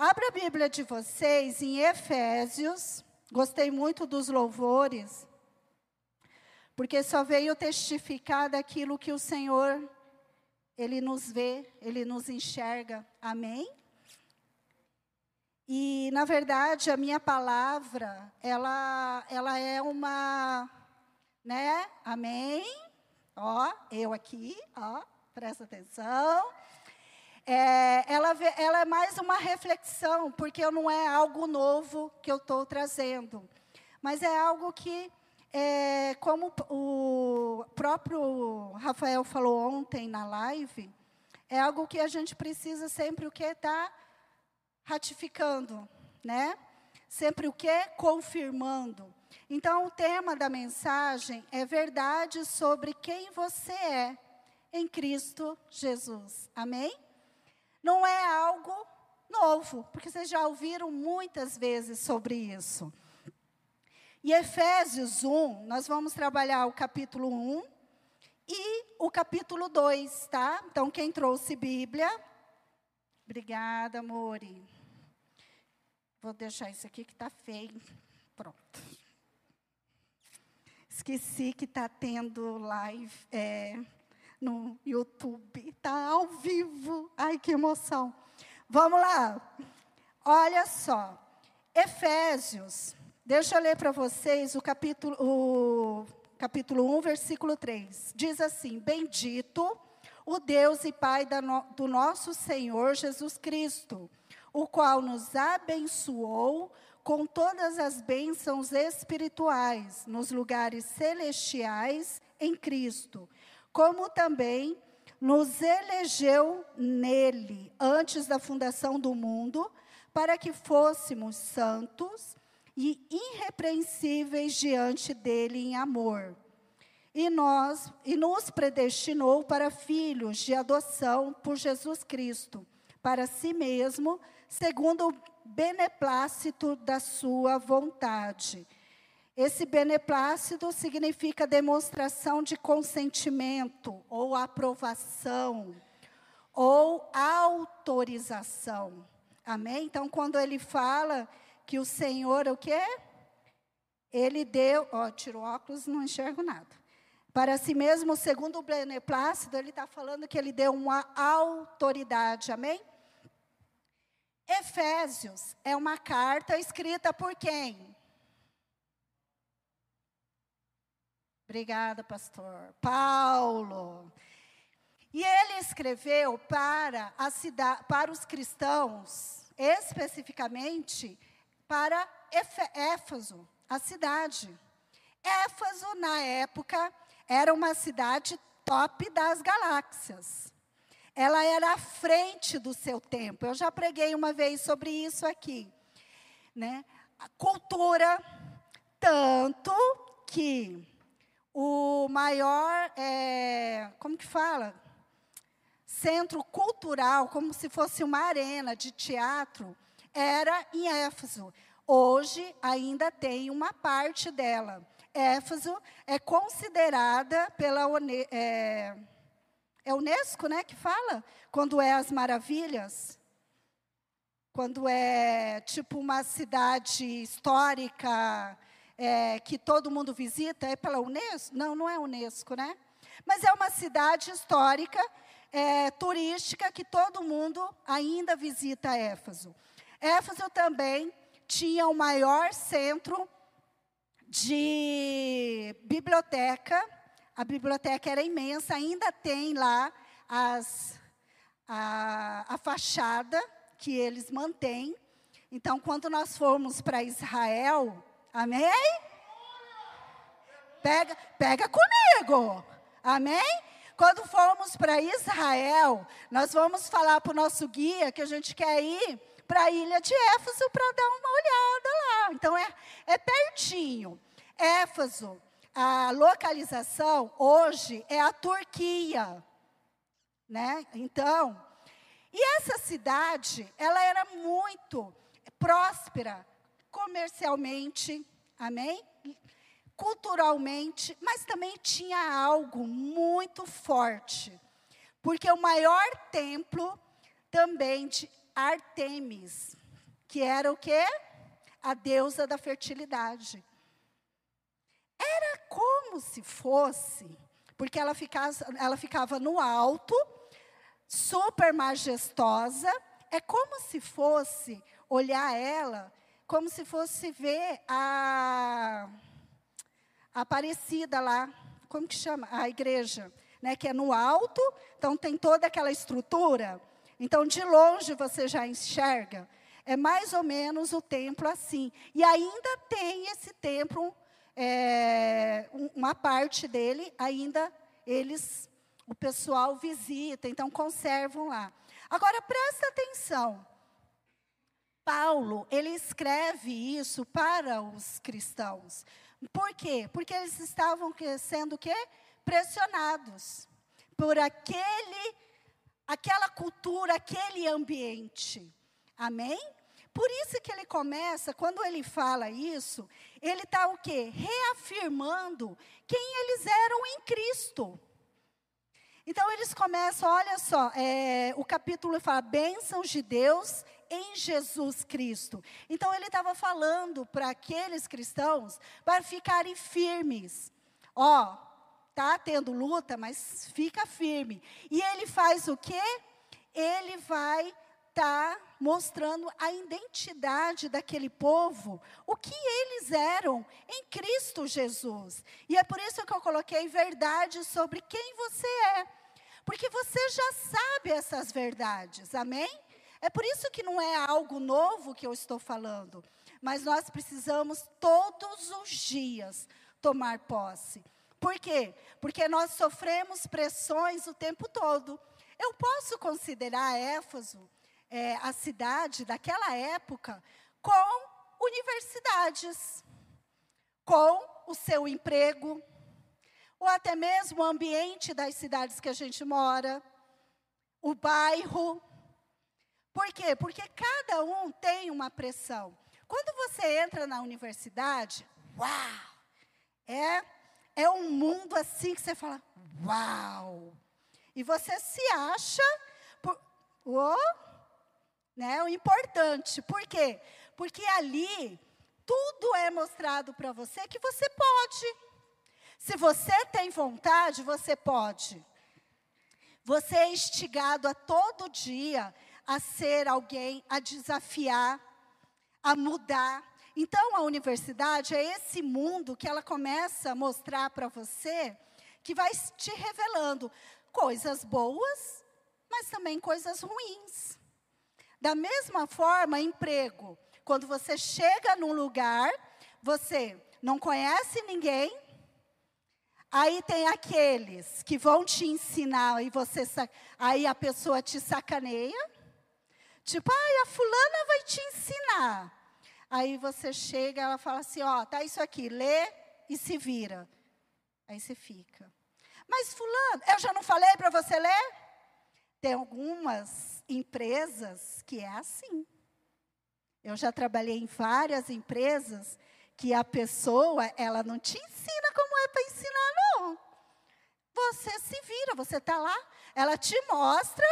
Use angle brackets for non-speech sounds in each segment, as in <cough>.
Abra a Bíblia de vocês em Efésios. Gostei muito dos louvores, porque só veio testificar daquilo que o Senhor, Ele nos vê, Ele nos enxerga. Amém? E, na verdade, a minha palavra, ela, ela é uma, né? Amém? Ó, eu aqui, ó, presta atenção. É, ela, ela é mais uma reflexão, porque não é algo novo que eu estou trazendo, mas é algo que, é, como o próprio Rafael falou ontem na live, é algo que a gente precisa sempre o que está ratificando, né? Sempre o que? Confirmando. Então, o tema da mensagem é verdade sobre quem você é em Cristo Jesus. Amém? Não é algo novo, porque vocês já ouviram muitas vezes sobre isso. E Efésios 1, nós vamos trabalhar o capítulo 1 e o capítulo 2, tá? Então, quem trouxe Bíblia? Obrigada, Mori. Vou deixar isso aqui que está feio. Pronto. Esqueci que está tendo live é, no YouTube. Está ao vivo. Ai, que emoção. Vamos lá. Olha só. Efésios. Deixa eu ler para vocês o capítulo, o capítulo 1, versículo 3. Diz assim: Bendito o Deus e Pai do nosso Senhor Jesus Cristo o qual nos abençoou com todas as bênçãos espirituais nos lugares celestiais em Cristo, como também nos elegeu nele antes da fundação do mundo, para que fôssemos santos e irrepreensíveis diante dele em amor. E nós e nos predestinou para filhos de adoção por Jesus Cristo, para si mesmo, segundo o beneplácito da sua vontade. Esse beneplácito significa demonstração de consentimento ou aprovação ou autorização. Amém? Então, quando ele fala que o Senhor, o quê? Ele deu, ó, tiro óculos, não enxergo nada. Para si mesmo, segundo o beneplácito, ele está falando que ele deu uma autoridade, amém? Efésios é uma carta escrita por quem? Obrigada, pastor. Paulo. E ele escreveu para, a cidade, para os cristãos, especificamente para Éfaso, a cidade. Éfaso, na época, era uma cidade top das galáxias ela era à frente do seu tempo. Eu já preguei uma vez sobre isso aqui. Né? A cultura, tanto que o maior, é, como que fala? Centro cultural, como se fosse uma arena de teatro, era em Éfeso. Hoje ainda tem uma parte dela. Éfeso é considerada pela é, é Unesco, né, que fala quando é as maravilhas. Quando é tipo uma cidade histórica é, que todo mundo visita, é pela Unesco? Não, não é Unesco, né? Mas é uma cidade histórica, é, turística, que todo mundo ainda visita Éfaso. Éfaso também tinha o maior centro de biblioteca a biblioteca era imensa, ainda tem lá as, a, a fachada que eles mantêm. Então, quando nós formos para Israel, amém? Pega, pega comigo, amém? Quando formos para Israel, nós vamos falar para o nosso guia que a gente quer ir para a ilha de Éfaso para dar uma olhada lá. Então, é, é pertinho. Éfaso a localização hoje é a Turquia, né? Então, e essa cidade, ela era muito próspera comercialmente, amém? Culturalmente, mas também tinha algo muito forte. Porque o maior templo também de Artemis, que era o quê? A deusa da fertilidade. Era como se fosse, porque ela ficava, ela ficava no alto, super majestosa, é como se fosse olhar ela, como se fosse ver a, Aparecida lá, como que chama? A igreja, né, que é no alto, então tem toda aquela estrutura. Então, de longe você já enxerga. É mais ou menos o templo assim. E ainda tem esse templo, é, uma parte dele, ainda eles, o pessoal visita, então conservam lá. Agora, presta atenção. Paulo, ele escreve isso para os cristãos. Por quê? Porque eles estavam sendo o quê? Pressionados por aquele, aquela cultura, aquele ambiente. Amém? Por isso que ele começa, quando ele fala isso, ele está o quê? Reafirmando quem eles eram em Cristo. Então eles começam, olha só, é, o capítulo fala bênçãos de Deus em Jesus Cristo. Então ele estava falando para aqueles cristãos para ficarem firmes. Ó, tá tendo luta, mas fica firme. E ele faz o quê? Ele vai estar tá mostrando a identidade daquele povo, o que eles eram em Cristo Jesus. E é por isso que eu coloquei verdade sobre quem você é. Porque você já sabe essas verdades, amém? É por isso que não é algo novo que eu estou falando, mas nós precisamos todos os dias tomar posse. Por quê? Porque nós sofremos pressões o tempo todo. Eu posso considerar Éfaso, é, a cidade daquela época, com universidades, com o seu emprego, ou até mesmo o ambiente das cidades que a gente mora, o bairro, por quê? Porque cada um tem uma pressão. Quando você entra na universidade, uau! É, é um mundo assim que você fala, uau! E você se acha, por, oh, né, o importante. Por quê? Porque ali tudo é mostrado para você que você pode. Se você tem vontade, você pode. Você é instigado a todo dia a ser alguém, a desafiar, a mudar. Então, a universidade é esse mundo que ela começa a mostrar para você, que vai te revelando coisas boas, mas também coisas ruins. Da mesma forma, emprego. Quando você chega num lugar, você não conhece ninguém, aí tem aqueles que vão te ensinar e você aí a pessoa te sacaneia. Tipo, ai, a fulana vai te ensinar. Aí você chega, ela fala assim, ó, tá isso aqui, lê e se vira. Aí você fica. Mas fulano, eu já não falei para você ler? Tem algumas empresas que é assim. Eu já trabalhei em várias empresas que a pessoa, ela não te ensina como é para ensinar, não. Você se vira, você está lá, ela te mostra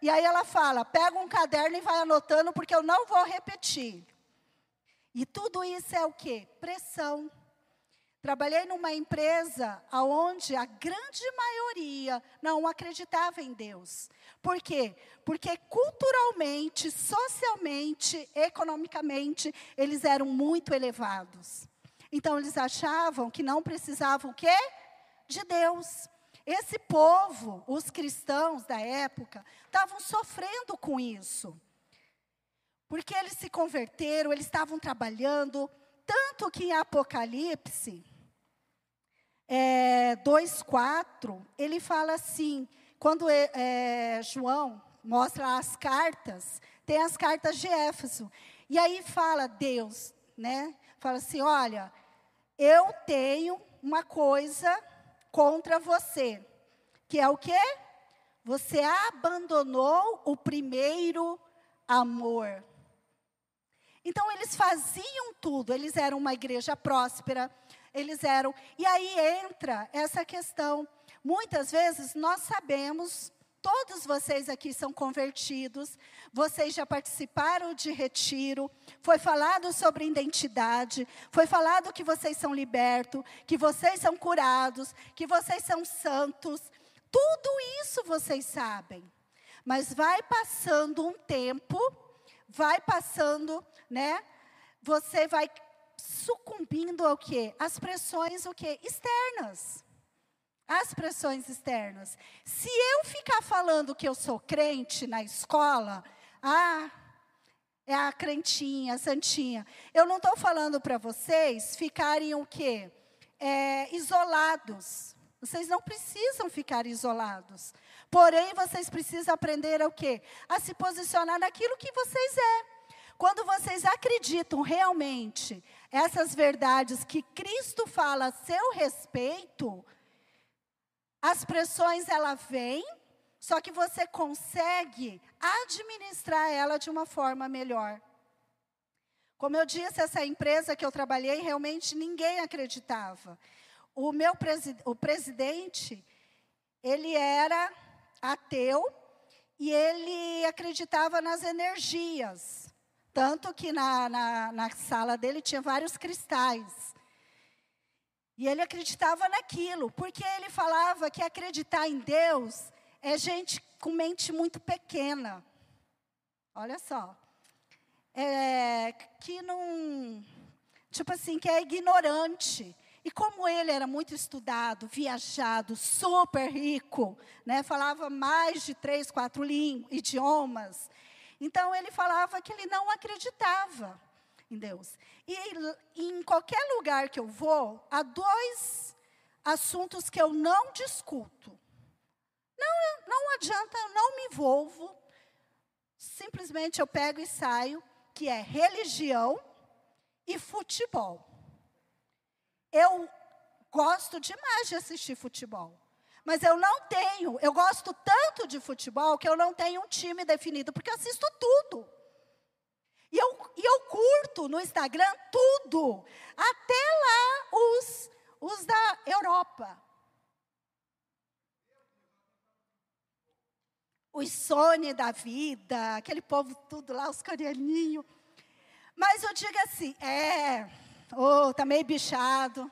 e aí ela fala: pega um caderno e vai anotando, porque eu não vou repetir. E tudo isso é o quê? Pressão. Trabalhei numa empresa onde a grande maioria não acreditava em Deus. Por quê? Porque culturalmente, socialmente, economicamente, eles eram muito elevados. Então eles achavam que não precisavam o quê? De Deus. Esse povo, os cristãos da época, estavam sofrendo com isso. Porque eles se converteram, eles estavam trabalhando, tanto que em Apocalipse é, 2,4, ele fala assim, quando é, é, João mostra as cartas, tem as cartas de Éfeso, e aí fala Deus, né? Fala assim, olha, eu tenho uma coisa contra você. Que é o quê? Você abandonou o primeiro amor. Então eles faziam tudo, eles eram uma igreja próspera, eles eram. E aí entra essa questão. Muitas vezes nós sabemos Todos vocês aqui são convertidos, vocês já participaram de retiro, foi falado sobre identidade, foi falado que vocês são libertos, que vocês são curados, que vocês são santos. Tudo isso vocês sabem. Mas vai passando um tempo, vai passando, né? Você vai sucumbindo ao quê? As pressões o quê? Externas as pressões externas. Se eu ficar falando que eu sou crente na escola, ah, é a crentinha, a santinha. Eu não estou falando para vocês ficarem o quê? É, isolados. Vocês não precisam ficar isolados. Porém, vocês precisam aprender o quê? A se posicionar naquilo que vocês é. Quando vocês acreditam realmente essas verdades que Cristo fala a seu respeito, as pressões ela vem, só que você consegue administrar ela de uma forma melhor. Como eu disse, essa empresa que eu trabalhei, realmente ninguém acreditava. O meu presi o presidente, ele era ateu e ele acreditava nas energias. Tanto que na, na, na sala dele tinha vários cristais. E ele acreditava naquilo, porque ele falava que acreditar em Deus é gente com mente muito pequena. Olha só. É, que não. Tipo assim, que é ignorante. E como ele era muito estudado, viajado, super rico, né, falava mais de três, quatro idiomas, então ele falava que ele não acreditava em Deus. E em qualquer lugar que eu vou, há dois assuntos que eu não discuto. Não, não adianta, eu não me envolvo. Simplesmente eu pego e saio, que é religião e futebol. Eu gosto demais de assistir futebol. Mas eu não tenho, eu gosto tanto de futebol que eu não tenho um time definido, porque eu assisto tudo. E eu, e eu curto no Instagram tudo, até lá os, os da Europa. Os Sony da vida, aquele povo tudo lá, os coreaninhos. Mas eu digo assim, é, oh, tá meio bichado.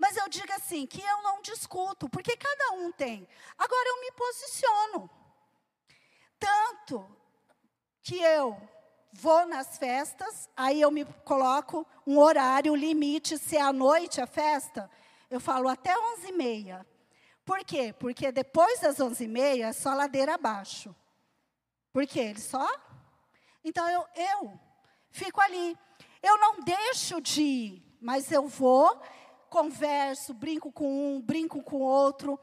Mas eu digo assim, que eu não discuto, porque cada um tem. Agora eu me posiciono. Tanto que eu vou nas festas, aí eu me coloco um horário, limite, se é à noite a festa, eu falo até 11h30. Por quê? Porque depois das 11h30 é só ladeira abaixo. Por quê? Ele só? Então eu, eu fico ali. Eu não deixo de ir, mas eu vou, converso, brinco com um, brinco com outro.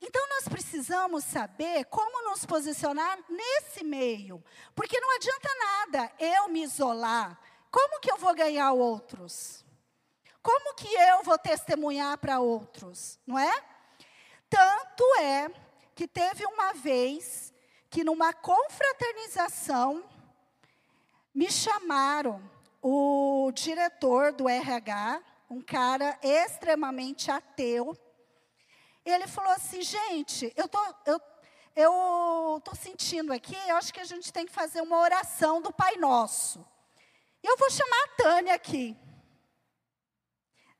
Então, nós precisamos saber como nos posicionar nesse meio. Porque não adianta nada eu me isolar. Como que eu vou ganhar outros? Como que eu vou testemunhar para outros? Não é? Tanto é que teve uma vez que numa confraternização me chamaram o diretor do RH, um cara extremamente ateu, ele falou assim, gente, eu tô, eu, eu tô sentindo aqui, eu acho que a gente tem que fazer uma oração do Pai Nosso. Eu vou chamar a Tânia aqui.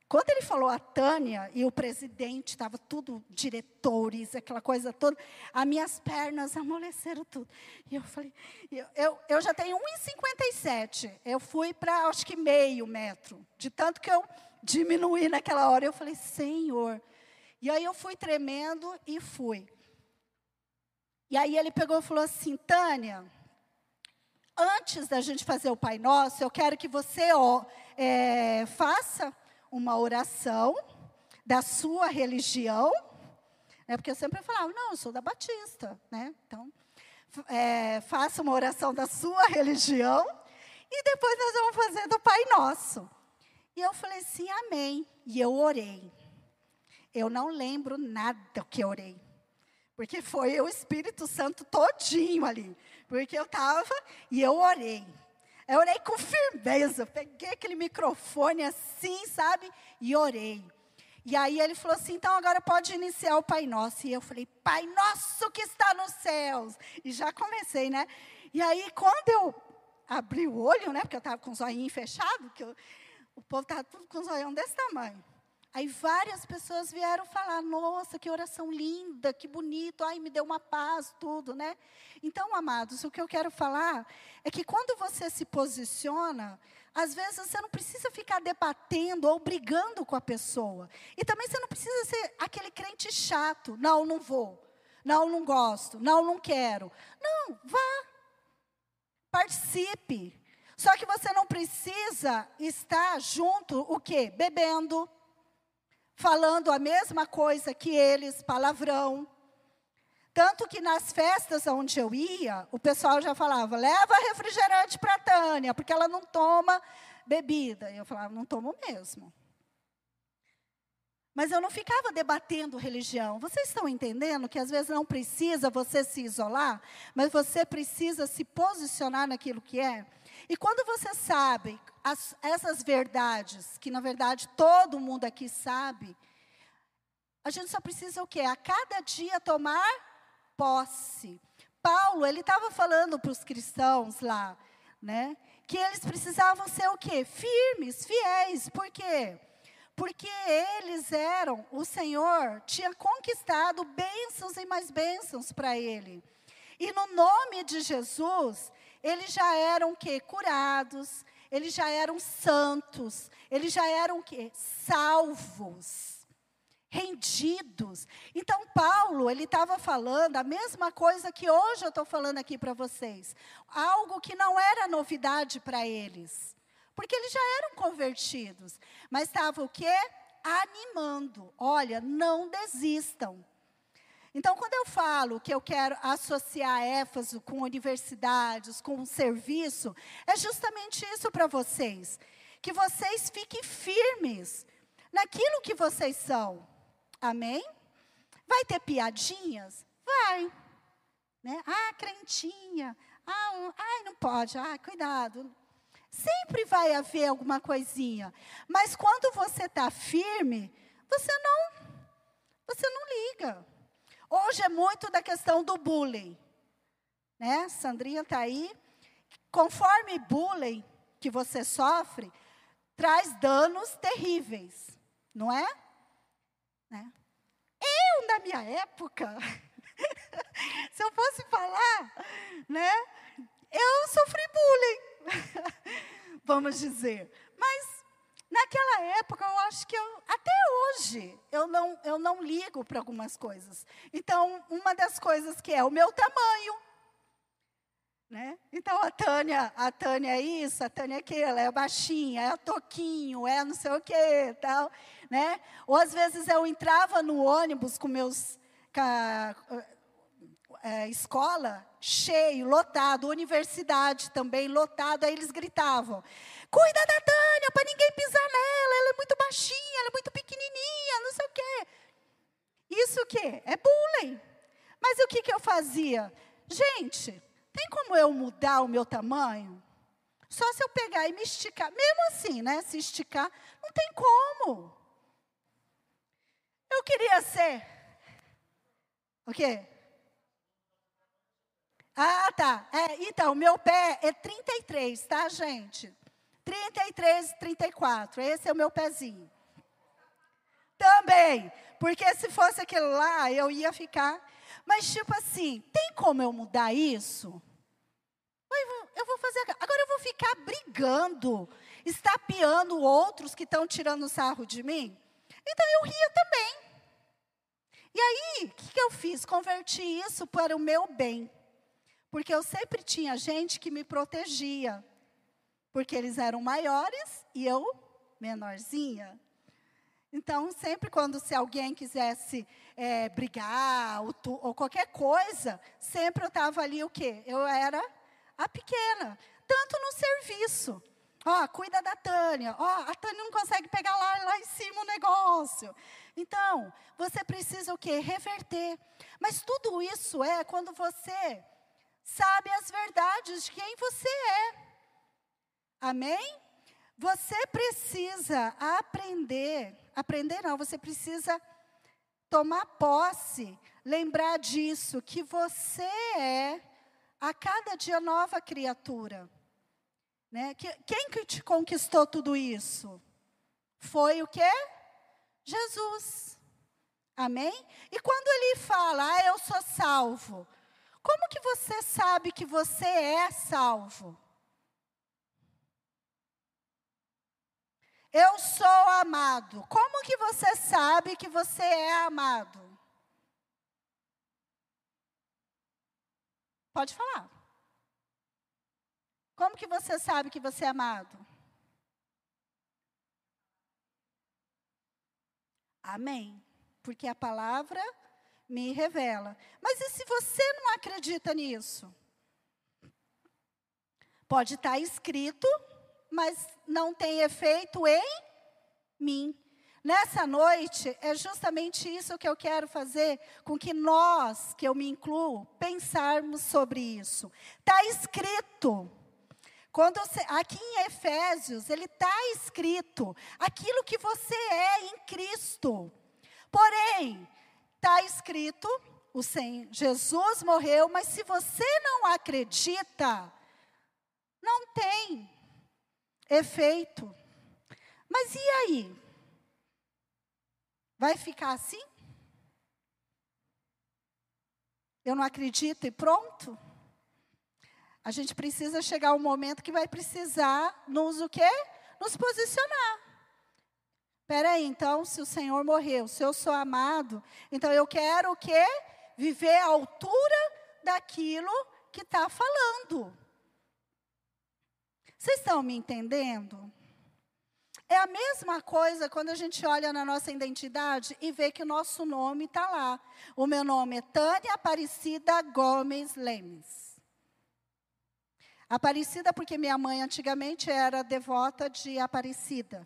Quando ele falou a Tânia e o presidente, estava tudo, diretores, aquela coisa toda, as minhas pernas amoleceram tudo. E eu falei, eu, eu, eu já tenho 1,57. Eu fui para, acho que meio metro. De tanto que eu diminuí naquela hora. Eu falei, Senhor, e aí eu fui tremendo e fui. E aí ele pegou e falou assim: Tânia, antes da gente fazer o Pai Nosso, eu quero que você ó, é, faça uma oração da sua religião. Né, porque eu sempre falava, não, eu sou da Batista. Né? Então, é, faça uma oração da sua religião. E depois nós vamos fazer do Pai Nosso. E eu falei assim, amém. E eu orei. Eu não lembro nada que eu orei. Porque foi o Espírito Santo todinho ali. Porque eu estava e eu orei. Eu orei com firmeza. Peguei aquele microfone assim, sabe? E orei. E aí ele falou assim: então agora pode iniciar o Pai Nosso. E eu falei: Pai Nosso que está nos céus. E já comecei, né? E aí quando eu abri o olho, né? Porque eu estava com o zoinho fechado, que eu, o povo estava tudo com o zoião desse tamanho. Aí várias pessoas vieram falar: nossa, que oração linda, que bonito, ai, me deu uma paz, tudo, né? Então, amados, o que eu quero falar é que quando você se posiciona, às vezes você não precisa ficar debatendo ou brigando com a pessoa. E também você não precisa ser aquele crente chato. Não, não vou. Não, não gosto. Não, não quero. Não, vá. Participe. Só que você não precisa estar junto, o quê? Bebendo, falando a mesma coisa que eles, palavrão. Tanto que nas festas onde eu ia, o pessoal já falava: leva refrigerante para a Tânia, porque ela não toma bebida. E eu falava: não tomo mesmo. Mas eu não ficava debatendo religião. Vocês estão entendendo que às vezes não precisa você se isolar, mas você precisa se posicionar naquilo que é? E quando você sabe as, essas verdades, que na verdade todo mundo aqui sabe, a gente só precisa o quê? A cada dia tomar posse. Paulo, ele estava falando para os cristãos lá, né? Que eles precisavam ser o quê? Firmes, fiéis. Por quê? porque eles eram, o Senhor tinha conquistado bênçãos e mais bênçãos para ele. E no nome de Jesus, eles já eram que curados, eles já eram santos, eles já eram que salvos, rendidos. Então Paulo, ele estava falando a mesma coisa que hoje eu estou falando aqui para vocês, algo que não era novidade para eles. Porque eles já eram convertidos. Mas estava o quê? Animando. Olha, não desistam. Então, quando eu falo que eu quero associar Éfaso com universidades, com um serviço, é justamente isso para vocês. Que vocês fiquem firmes naquilo que vocês são. Amém? Vai ter piadinhas? Vai. Né? Ah, crentinha. Ah, um, ai, não pode. Ah, cuidado. Sempre vai haver alguma coisinha. Mas quando você está firme, você não, você não liga. Hoje é muito da questão do bullying. Né? Sandrinha está aí. Conforme bullying que você sofre, traz danos terríveis. Não é? Né? Eu, na minha época, <laughs> se eu fosse falar, né? Eu sofri bullying. <laughs> vamos dizer. Mas naquela época eu acho que eu, até hoje eu não, eu não ligo para algumas coisas. Então, uma das coisas que é o meu tamanho. Né? Então a Tânia, a Tânia é isso, a Tânia é aquilo, é baixinha, é toquinho, é não sei o que, tal, né? Ou às vezes eu entrava no ônibus com meus é, escola cheio, lotado, universidade também lotado, aí eles gritavam: cuida da Tânia É bullying. Mas o que, que eu fazia? Gente, tem como eu mudar o meu tamanho? Só se eu pegar e me esticar, mesmo assim, né? Se esticar, não tem como. Eu queria ser. O quê? Ah, tá. É, então, meu pé é 33, tá, gente? 33, 34. Esse é o meu pezinho. Também. Porque se fosse aquele lá, eu ia ficar. Mas, tipo assim, tem como eu mudar isso? Eu vou fazer. Agora eu vou ficar brigando, estapeando outros que estão tirando sarro de mim? Então eu ria também. E aí, o que, que eu fiz? Converti isso para o meu bem. Porque eu sempre tinha gente que me protegia. Porque eles eram maiores e eu menorzinha. Então, sempre quando se alguém quisesse é, brigar ou, tu, ou, qualquer coisa, sempre eu estava ali o quê? Eu era a pequena. Tanto no serviço. Ó, cuida da Tânia. Ó, a Tânia não consegue pegar lá, lá em cima o negócio. Então, você precisa o quê? Reverter. Mas tudo isso é quando você sabe as verdades de quem você é. Amém? Você precisa aprender aprender não, você precisa tomar posse, lembrar disso, que você é a cada dia nova criatura. Né? Quem que te conquistou tudo isso? Foi o quê? Jesus. Amém? E quando ele fala, ah, eu sou salvo, como que você sabe que você é salvo? Eu sou amado. Como que você sabe que você é amado? Pode falar. Como que você sabe que você é amado? Amém. Porque a palavra me revela. Mas e se você não acredita nisso? Pode estar escrito mas não tem efeito em mim. Nessa noite, é justamente isso que eu quero fazer com que nós, que eu me incluo, pensarmos sobre isso. Está escrito. Quando você, aqui em Efésios, ele está escrito aquilo que você é em Cristo. Porém, está escrito, o Senhor, Jesus morreu, mas se você não acredita, não tem efeito. Mas e aí? Vai ficar assim? Eu não acredito e pronto? A gente precisa chegar um momento que vai precisar nos o quê? Nos posicionar. Espera aí, então, se o Senhor morreu, se eu sou amado, então eu quero o quê? Viver à altura daquilo que está falando. Vocês estão me entendendo? É a mesma coisa quando a gente olha na nossa identidade e vê que o nosso nome está lá. O meu nome é Tânia Aparecida Gomes Lemes. Aparecida porque minha mãe antigamente era devota de Aparecida.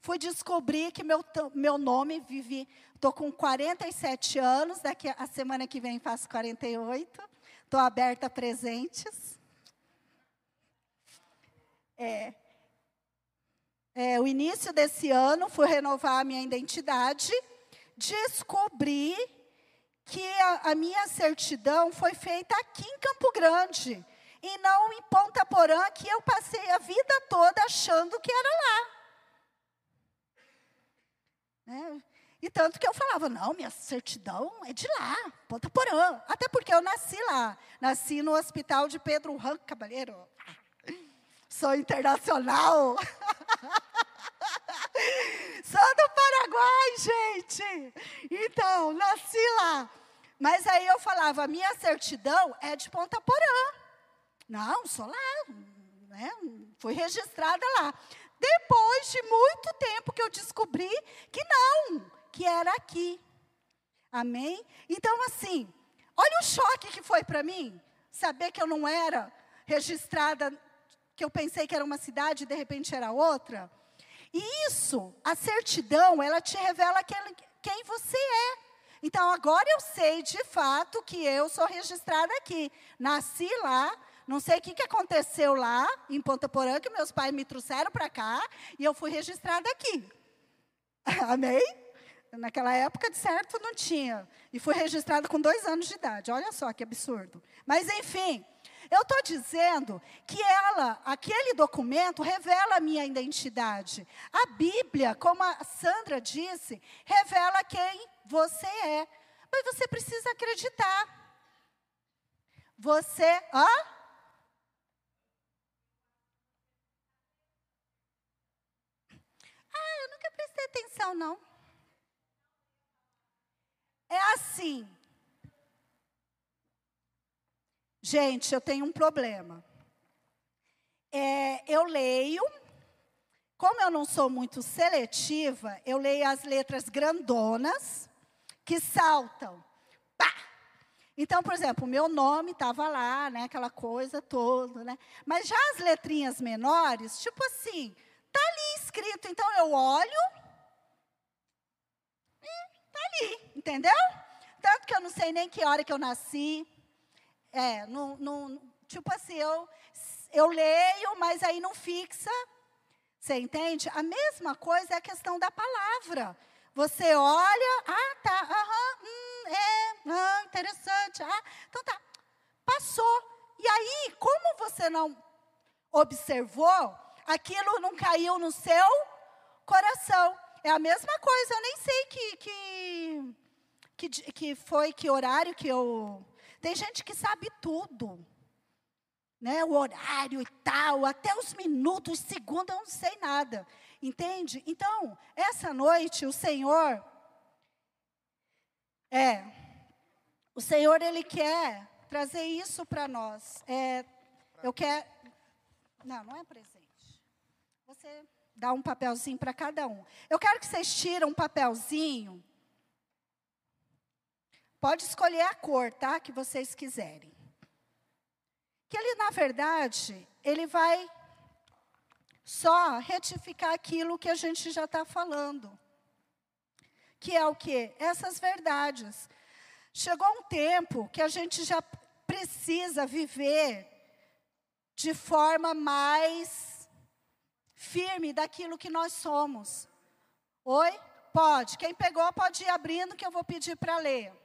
Fui descobrir que meu, meu nome, vivi, estou com 47 anos, daqui a semana que vem faço 48. Estou aberta a presentes. É, é, o início desse ano, fui renovar a minha identidade, descobri que a, a, minha certidão foi feita aqui em Campo Grande, e não em Ponta Porã, que eu passei a vida toda achando que era lá. Né? E tanto que eu falava, não, minha certidão é de lá, Ponta Porã. Até porque eu nasci lá. Nasci no hospital de Pedro Ran Cabalheiro. Sou internacional. <laughs> Sou do Paraguai, gente. Então, nasci lá. Mas aí eu falava, minha certidão é de Ponta Porã. Não, sou lá. Né? Fui registrada lá. Depois de muito tempo que eu descobri que não, que era aqui. Amém? Então, assim, olha o choque que foi para mim, saber que eu não era registrada que eu pensei que era uma cidade e de repente era outra. E isso, a certidão, ela te revela quem, quem você é. Então agora eu sei de fato que eu sou registrada aqui. Nasci lá, não sei o que, que aconteceu lá em Ponta Porã, que meus pais me trouxeram para cá e eu fui registrada aqui. <laughs> Amém? Naquela época, de certo, não tinha. E fui registrada com dois anos de idade. Olha só que absurdo. Mas, enfim, eu estou dizendo que ela, aquele documento, revela a minha identidade. A Bíblia, como a Sandra disse, revela quem você é. Mas você precisa acreditar. Você, hã? Ah, eu nunca prestei atenção, não. É assim. Gente, eu tenho um problema. É, eu leio, como eu não sou muito seletiva, eu leio as letras grandonas que saltam. Pá! Então, por exemplo, o meu nome estava lá, né, aquela coisa toda, né? Mas já as letrinhas menores, tipo assim, tá ali escrito, então eu olho e tá ali, entendeu? Tanto que eu não sei nem que hora que eu nasci, é, não, não, tipo assim, eu, eu leio, mas aí não fixa. Você entende? A mesma coisa é a questão da palavra. Você olha, ah, tá, aham, hum, é, ah, interessante, ah, então tá, passou. E aí, como você não observou, aquilo não caiu no seu coração. É a mesma coisa, eu nem sei que, que, que, que foi, que horário que eu. Tem gente que sabe tudo. Né, o horário e tal, até os minutos, segundos, eu não sei nada. Entende? Então, essa noite, o Senhor. É. O Senhor, Ele quer trazer isso para nós. É, eu quero. Não, não é presente. Você dá um papelzinho para cada um. Eu quero que vocês tirem um papelzinho. Pode escolher a cor, tá? Que vocês quiserem. Que ele, na verdade, ele vai só retificar aquilo que a gente já está falando. Que é o quê? Essas verdades. Chegou um tempo que a gente já precisa viver de forma mais firme daquilo que nós somos. Oi? Pode. Quem pegou pode ir abrindo que eu vou pedir para ler.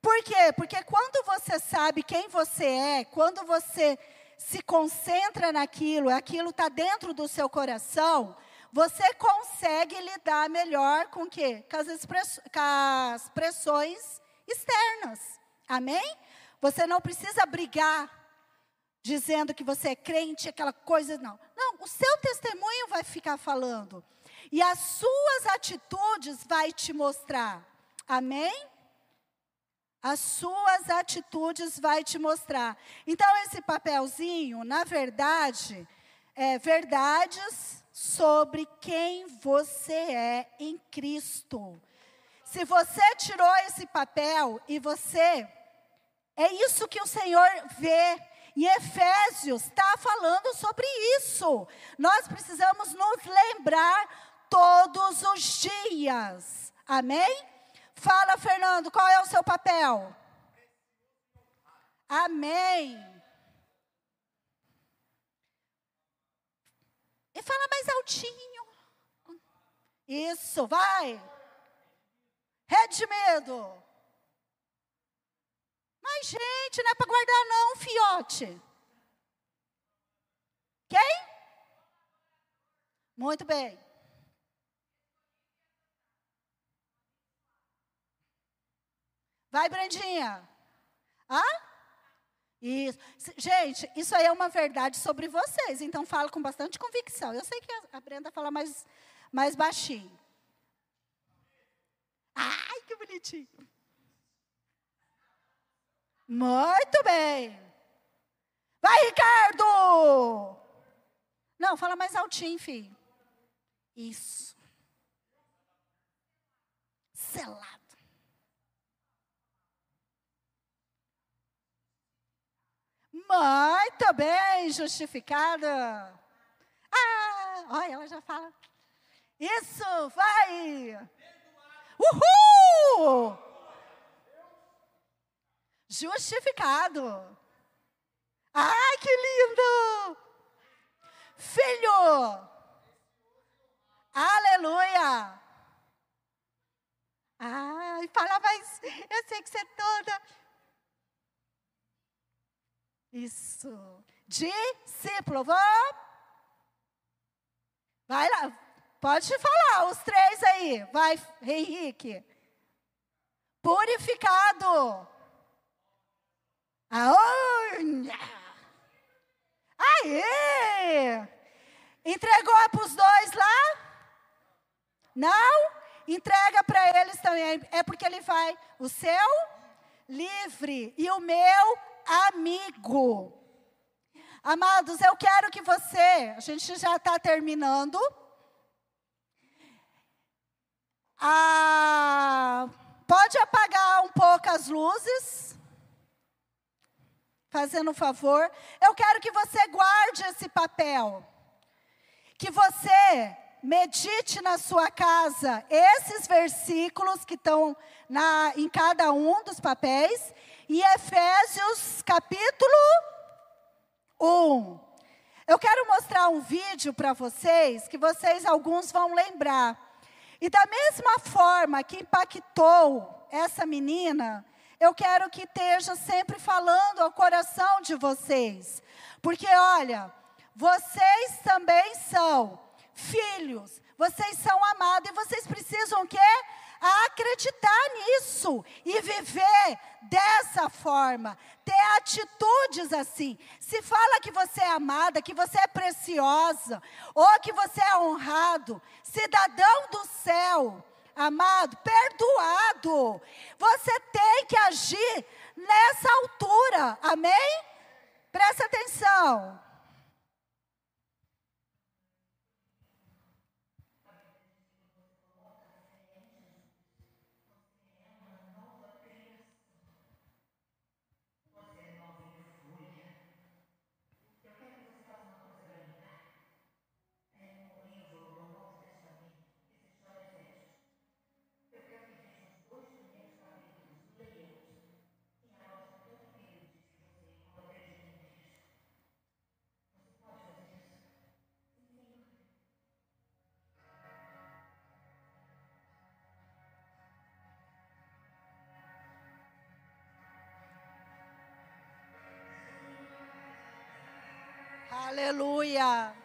Por quê? Porque quando você sabe quem você é, quando você se concentra naquilo, aquilo está dentro do seu coração, você consegue lidar melhor com o quê? Com as, com as pressões externas. Amém? Você não precisa brigar dizendo que você é crente, aquela coisa, não. Não, o seu testemunho vai ficar falando. E as suas atitudes vai te mostrar. Amém? As suas atitudes vai te mostrar. Então esse papelzinho, na verdade, é verdades sobre quem você é em Cristo. Se você tirou esse papel e você é isso que o Senhor vê. E Efésios está falando sobre isso. Nós precisamos nos lembrar todos os dias. Amém? Fala, Fernando, qual é o seu papel? Amém. E fala mais altinho. Isso, vai. Rede medo. Mas, gente, não é para guardar, não, fiote. Quem? Muito bem. Vai, Brandinha. Hã? Isso. Gente, isso aí é uma verdade sobre vocês, então falo com bastante convicção. Eu sei que a Brenda fala mais, mais baixinho. Ai, que bonitinho. Muito bem. Vai, Ricardo! Não, fala mais altinho, filho. Isso. Selado. Muito bem, justificada. Ah, olha, ela já fala. Isso, vai. Uhul! Justificado. Ai, que lindo! Filho. Aleluia. Ai, fala mais. Eu sei que você é toda. Isso. Discípulo. Vou. Vai lá. Pode falar, os três aí. Vai, Henrique. Purificado. Aonde? Aê! Entregou para os dois lá? Não? Entrega para eles também. É porque ele vai, o seu livre e o meu amigo. Amados, eu quero que você, a gente já está terminando. Ah, pode apagar um pouco as luzes fazendo um favor, eu quero que você guarde esse papel. Que você medite na sua casa esses versículos que estão na, em cada um dos papéis. E Efésios capítulo 1. Eu quero mostrar um vídeo para vocês, que vocês alguns vão lembrar. E da mesma forma que impactou essa menina, eu quero que esteja sempre falando ao coração de vocês. Porque olha, vocês também são filhos, vocês são amados e vocês precisam o quê? Acreditar nisso e viver dessa forma, ter atitudes assim. Se fala que você é amada, que você é preciosa, ou que você é honrado, cidadão do céu, amado, perdoado, você tem que agir nessa altura, amém? Presta atenção. Aleluia.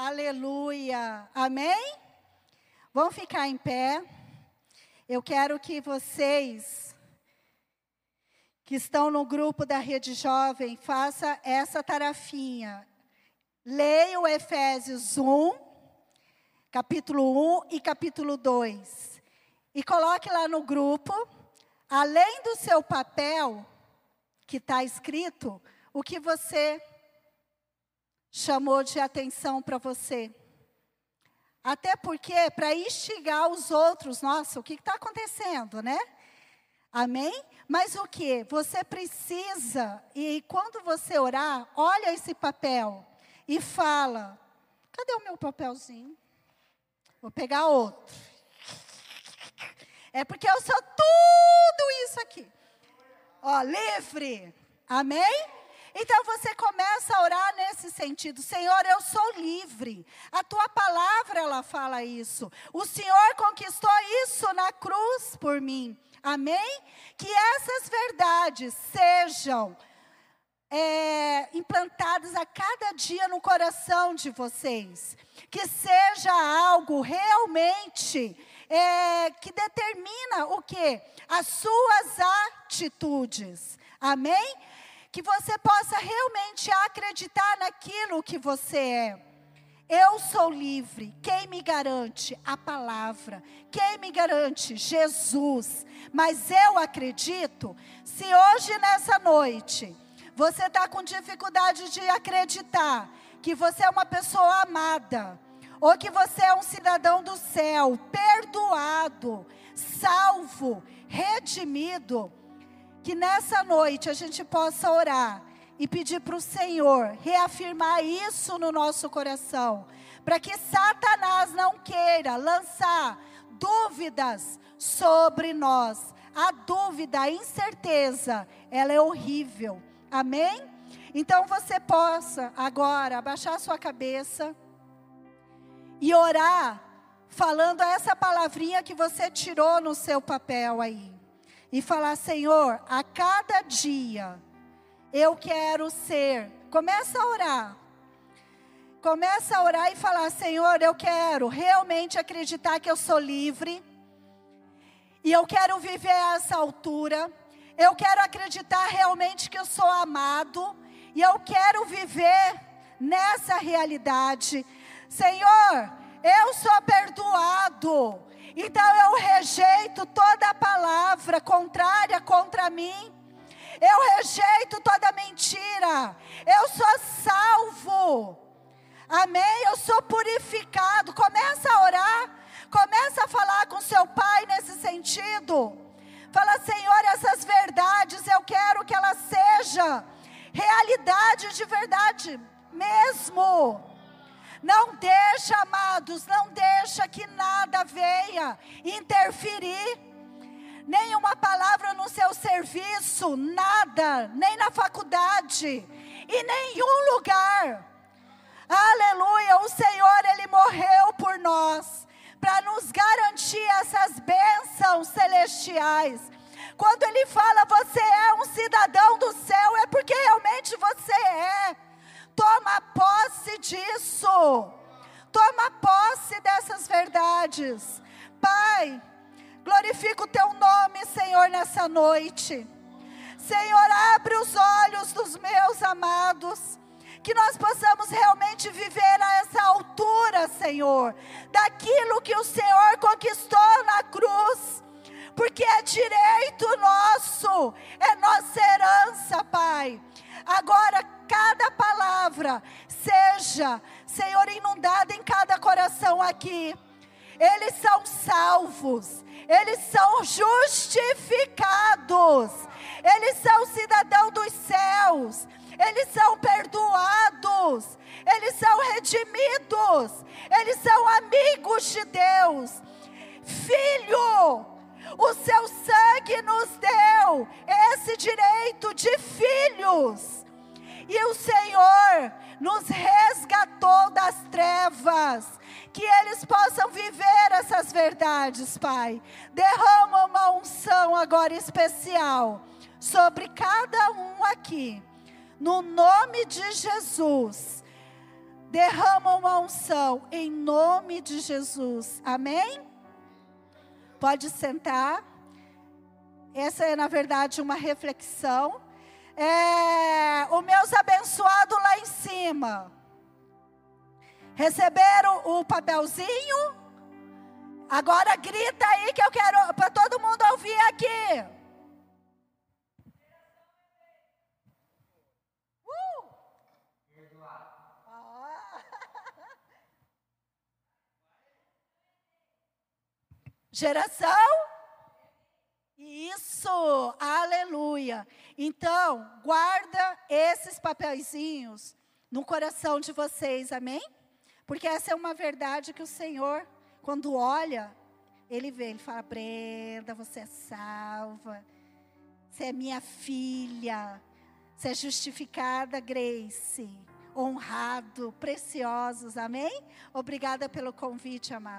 Aleluia. Amém? Vamos ficar em pé. Eu quero que vocês que estão no grupo da Rede Jovem faça essa tarefinha. Leia o Efésios 1, capítulo 1 e capítulo 2. E coloque lá no grupo, além do seu papel que está escrito, o que você chamou de atenção para você. Até porque, para instigar os outros, nossa, o que está acontecendo, né? Amém? Mas o que? Você precisa, e quando você orar, olha esse papel e fala: cadê o meu papelzinho? Vou pegar outro. É porque eu sou tudo isso aqui. Ó, livre. Amém? Então você começa a orar nesse sentido: Senhor, eu sou livre. A tua palavra ela fala isso. O Senhor conquistou isso na cruz por mim. Amém? Que essas verdades sejam é, implantadas a cada dia no coração de vocês. Que seja algo realmente é, que determina o que? As suas atitudes. Amém? Que você possa realmente acreditar naquilo que você é. Eu sou livre. Quem me garante? A palavra. Quem me garante? Jesus. Mas eu acredito, se hoje nessa noite você está com dificuldade de acreditar que você é uma pessoa amada, ou que você é um cidadão do céu, perdoado, salvo, redimido, que nessa noite a gente possa orar e pedir para o Senhor reafirmar isso no nosso coração, para que Satanás não queira lançar dúvidas sobre nós. A dúvida, a incerteza, ela é horrível. Amém? Então você possa agora abaixar sua cabeça e orar falando essa palavrinha que você tirou no seu papel aí. E falar, Senhor, a cada dia eu quero ser. Começa a orar. Começa a orar e falar, Senhor, eu quero realmente acreditar que eu sou livre. E eu quero viver a essa altura. Eu quero acreditar realmente que eu sou amado. E eu quero viver nessa realidade. Senhor, eu sou perdoado. Então eu rejeito toda palavra contrária contra mim. Eu rejeito toda mentira. Eu sou salvo. Amém? Eu sou purificado. Começa a orar. Começa a falar com seu pai nesse sentido. Fala, Senhor, essas verdades eu quero que elas sejam realidade de verdade mesmo. Não deixa, amados, não deixa que nada venha interferir. Nenhuma palavra no seu serviço, nada, nem na faculdade, em nenhum lugar. Aleluia, o Senhor, Ele morreu por nós, para nos garantir essas bênçãos celestiais. Quando Ele fala, você é um cidadão do céu, é porque realmente você é. Toma posse disso. Toma posse dessas verdades. Pai, glorifica o teu nome, Senhor, nessa noite. Senhor, abre os olhos dos meus amados. Que nós possamos realmente viver a essa altura, Senhor, daquilo que o Senhor conquistou na cruz porque é direito nosso, é nossa herança, Pai. Agora, cada palavra seja, Senhor, inundada em cada coração aqui. Eles são salvos, eles são justificados, eles são cidadão dos céus, eles são perdoados, eles são redimidos, eles são amigos de Deus. Filho, o seu sangue nos deu esse direito de filhos. E o Senhor nos resgatou das trevas. Que eles possam viver essas verdades, Pai. Derrama uma unção agora especial sobre cada um aqui. No nome de Jesus. Derrama uma unção em nome de Jesus. Amém? Pode sentar. Essa é, na verdade, uma reflexão. É, os meus abençoados lá em cima. Receberam o papelzinho? Agora grita aí que eu quero para todo mundo ouvir aqui. Uh! <laughs> Geração? Isso, aleluia. Então, guarda esses papeizinhos no coração de vocês, amém? Porque essa é uma verdade que o Senhor, quando olha, ele vê, ele fala: Brenda, você é salva, você é minha filha, você é justificada, Grace, honrado, preciosos, amém? Obrigada pelo convite, amado.